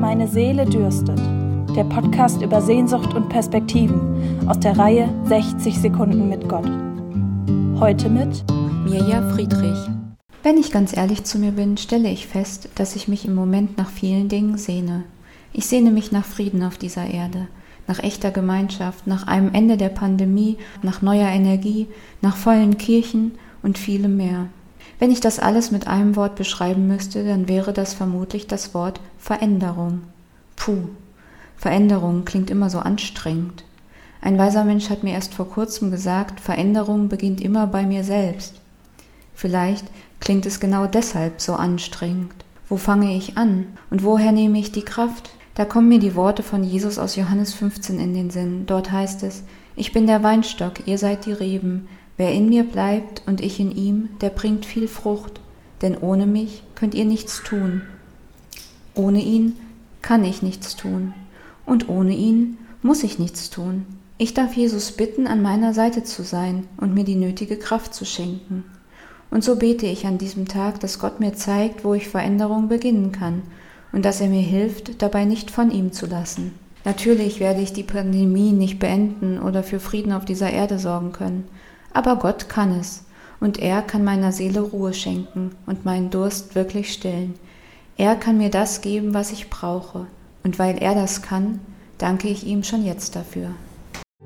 Meine Seele dürstet. Der Podcast über Sehnsucht und Perspektiven aus der Reihe 60 Sekunden mit Gott. Heute mit Mirja Friedrich. Wenn ich ganz ehrlich zu mir bin, stelle ich fest, dass ich mich im Moment nach vielen Dingen sehne. Ich sehne mich nach Frieden auf dieser Erde, nach echter Gemeinschaft, nach einem Ende der Pandemie, nach neuer Energie, nach vollen Kirchen und vielem mehr. Wenn ich das alles mit einem Wort beschreiben müsste, dann wäre das vermutlich das Wort Veränderung. Puh, Veränderung klingt immer so anstrengend. Ein weiser Mensch hat mir erst vor kurzem gesagt, Veränderung beginnt immer bei mir selbst. Vielleicht klingt es genau deshalb so anstrengend. Wo fange ich an? Und woher nehme ich die Kraft? Da kommen mir die Worte von Jesus aus Johannes 15 in den Sinn. Dort heißt es, ich bin der Weinstock, ihr seid die Reben. Wer in mir bleibt und ich in ihm, der bringt viel Frucht, denn ohne mich könnt ihr nichts tun. Ohne ihn kann ich nichts tun, und ohne ihn muss ich nichts tun. Ich darf Jesus bitten, an meiner Seite zu sein und mir die nötige Kraft zu schenken. Und so bete ich an diesem Tag, dass Gott mir zeigt, wo ich Veränderung beginnen kann und dass er mir hilft, dabei nicht von ihm zu lassen. Natürlich werde ich die Pandemie nicht beenden oder für Frieden auf dieser Erde sorgen können, aber Gott kann es, und er kann meiner Seele Ruhe schenken und meinen Durst wirklich stillen. Er kann mir das geben, was ich brauche, und weil er das kann, danke ich ihm schon jetzt dafür.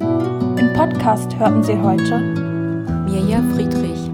Im Podcast hörten Sie heute Mirja Friedrich